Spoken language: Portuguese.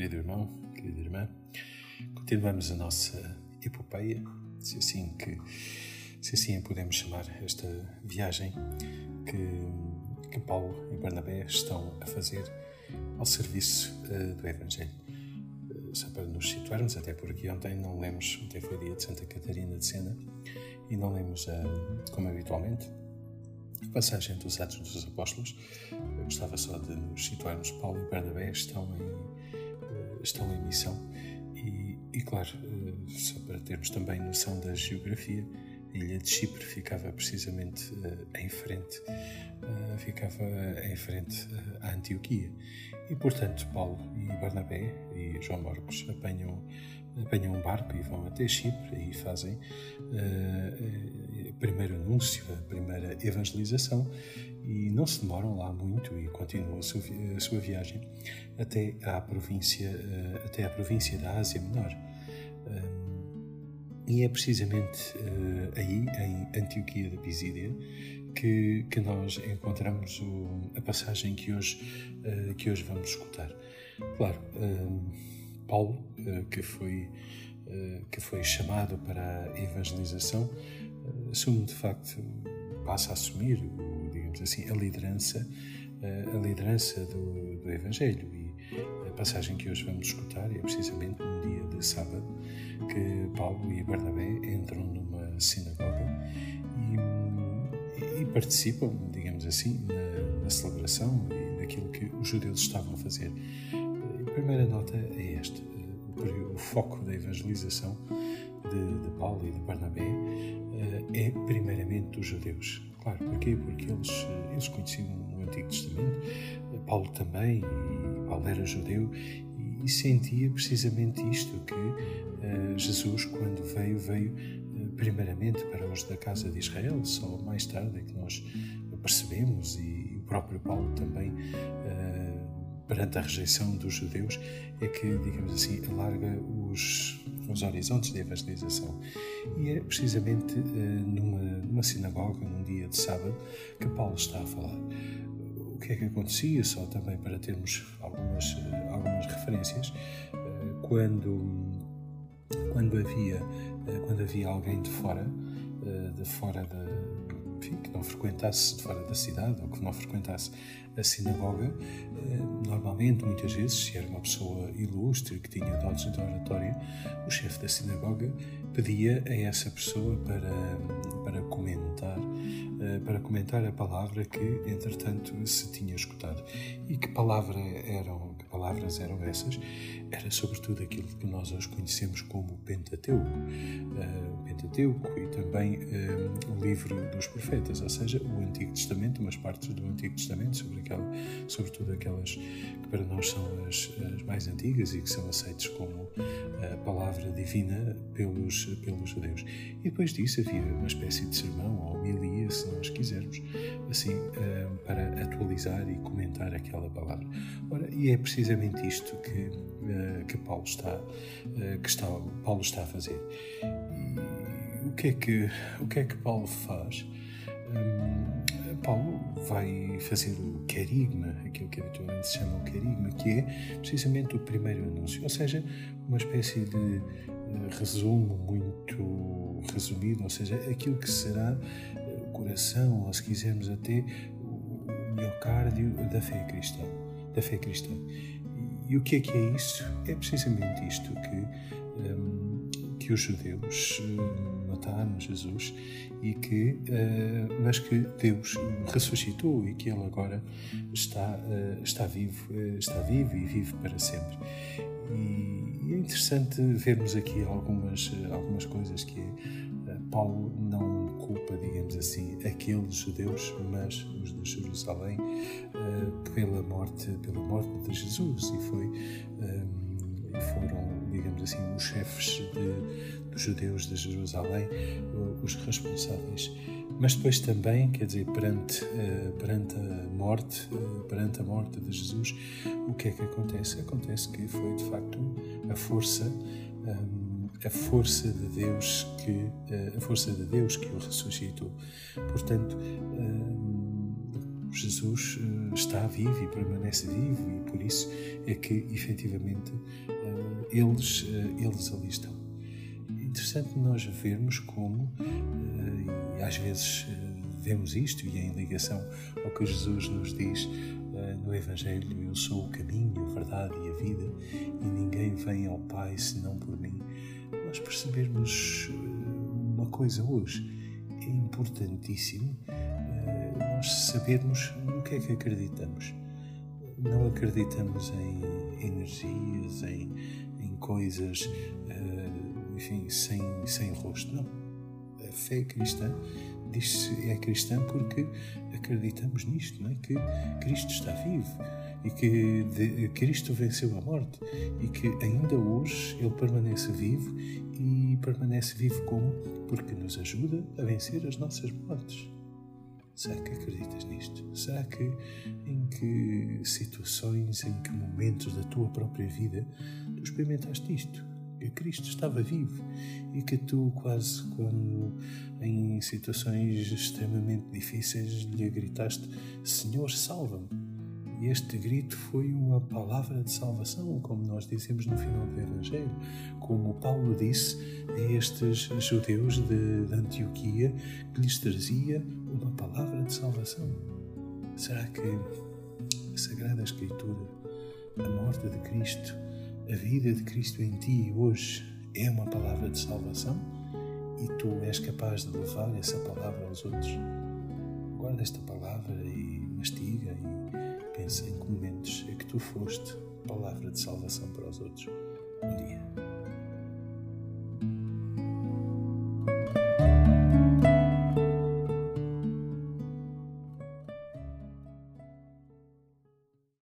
querido irmão, querida irmã. Continuamos a nossa epopeia, se assim que se assim podemos chamar esta viagem que, que Paulo e Barnabé estão a fazer ao serviço uh, do Evangelho. Uh, só para nos situarmos, até porque ontem não lemos, ontem foi dia de Santa Catarina de Sena, e não lemos, uh, como habitualmente, a passagem dos Atos dos Apóstolos. Eu gostava só de nos situarmos. Paulo e Bernabé estão em, estão em missão e, e, claro, só para termos também noção da geografia, a ilha de Chipre ficava precisamente uh, em frente, uh, ficava em frente à Antioquia. E, portanto, Paulo e Barnabé e João Marcos apanham, apanham um barco e vão até Chipre e fazem o primeiro anúncio, a primeira evangelização e não se demoram lá muito e continuam a sua, a sua viagem até à província, até à província da Ásia Menor. E é precisamente uh, aí, em Antioquia da Pisídia, que, que nós encontramos o, a passagem que hoje, uh, que hoje vamos escutar. Claro, uh, Paulo, que, foi, que foi chamado para a evangelização, assume de facto, passa a assumir, digamos assim, a liderança, a liderança do, do Evangelho. E a passagem que hoje vamos escutar é precisamente num dia de sábado que Paulo e Bernabé entram numa sinagoga e, e participam, digamos assim, na, na, celebração e naquilo que os judeus estavam a fazer. Primeira nota é esta: o, foco da evangelização de, de Paulo e de Bernabé eh, é primeiramente dos judeus. Claro, porquê? Porque eles, eles conheciam o Antigo Testamento, Paulo também, e Paulo era judeu e sentia precisamente isto, que Jesus, quando veio, veio primeiramente para os da casa de Israel, só mais tarde é que nós percebemos, e, o próprio Paulo também, uh, perante a rejeição dos judeus, é que, digamos assim, alarga os, os horizontes de evangelização. E é precisamente numa, numa sinagoga, num dia de sábado, que Paulo está a falar que é que acontecia, só também para termos algumas, eh, algumas referências, eh, quando, quando, havia, eh, quando havia alguém de fora, de fora da, enfim, que não frequentasse de fora da cidade ou que não frequentasse a sinagoga, normalmente, muitas vezes, se era uma pessoa ilustre que tinha dotes de oratória, o chefe da sinagoga pedia a essa pessoa para, para comentar eh, para comentar a palavra que, entretanto, se tinha escutado. E que, palavra eram, que palavras eram essas? Era sobretudo aquilo que nós hoje conhecemos como Pentateuco. Uh, o Pentateuco e também uh, o livro dos profetas, ou seja, o Antigo Testamento, umas partes do Antigo Testamento, sobre aquela, sobretudo aquelas que para nós são as, as mais antigas e que são aceitas como a palavra divina pelos, pelos judeus. E depois disso havia uma espécie de sermão ou homilia, se nós quisermos, assim, eh, para atualizar e comentar aquela palavra. Ora, e é precisamente isto que, eh, que, Paulo, está, eh, que está, Paulo está a fazer. O que é que, o que, é que Paulo faz? Hum, Paulo vai fazer o querigma, aquilo que habitualmente se chama o querigma, que é precisamente o primeiro anúncio, ou seja, uma espécie de resumo muito resumido, ou seja, aquilo que será coração, ou se quisermos até o miocárdio da fé cristã. Da fé cristã. E o que é que é isso? É precisamente isto que, um, que os judeus hum, mataram Jesus e que, uh, mas que Deus ressuscitou e que Ele agora está, uh, está vivo, uh, está vivo e vive para sempre. E, e é interessante vermos aqui algumas, algumas coisas que Paulo não culpa, digamos assim, aqueles judeus, mas os de Jerusalém, uh, pela morte, pela morte de Jesus e foi ehm, foram, digamos assim, os chefes de, dos judeus de Jerusalém os responsáveis. Mas depois também, quer dizer, perante, uh, perante a morte, perante a morte de Jesus, o que é que acontece? Acontece que foi de facto a força a força de Deus que eh, a força de Deus que o ressuscitou. Portanto, eh, Jesus uh, está vivo e permanece vivo e por isso é que efetivamente eles, eles ali estão. É interessante nós vermos como, e às vezes vemos isto e em ligação ao que Jesus nos diz no Evangelho: Eu sou o caminho, a verdade e a vida, e ninguém vem ao Pai senão por mim. Nós percebermos uma coisa hoje, é importantíssimo nós sabermos no que é que acreditamos. Não acreditamos em energias, em, em coisas, uh, enfim, sem, sem rosto. Não. A fé cristã diz-se é cristã porque acreditamos nisto, não é? que Cristo está vivo e que de, Cristo venceu a morte e que ainda hoje Ele permanece vivo e permanece vivo como? Porque nos ajuda a vencer as nossas mortes. Será que acreditas nisto? Será que em que situações, em que momentos da tua própria vida tu experimentaste isto? Que Cristo estava vivo e que tu, quase quando em situações extremamente difíceis, lhe gritaste: Senhor, salva-me este grito foi uma palavra de salvação, como nós dizemos no final do Evangelho, como Paulo disse a estes judeus de, de Antioquia, que lhes trazia uma palavra de salvação. Será que a Sagrada Escritura, a morte de Cristo, a vida de Cristo em ti hoje é uma palavra de salvação? E tu és capaz de levar essa palavra aos outros? Guarda esta palavra e mastiga em que momentos é que tu foste palavra de salvação para os outros. Bom dia.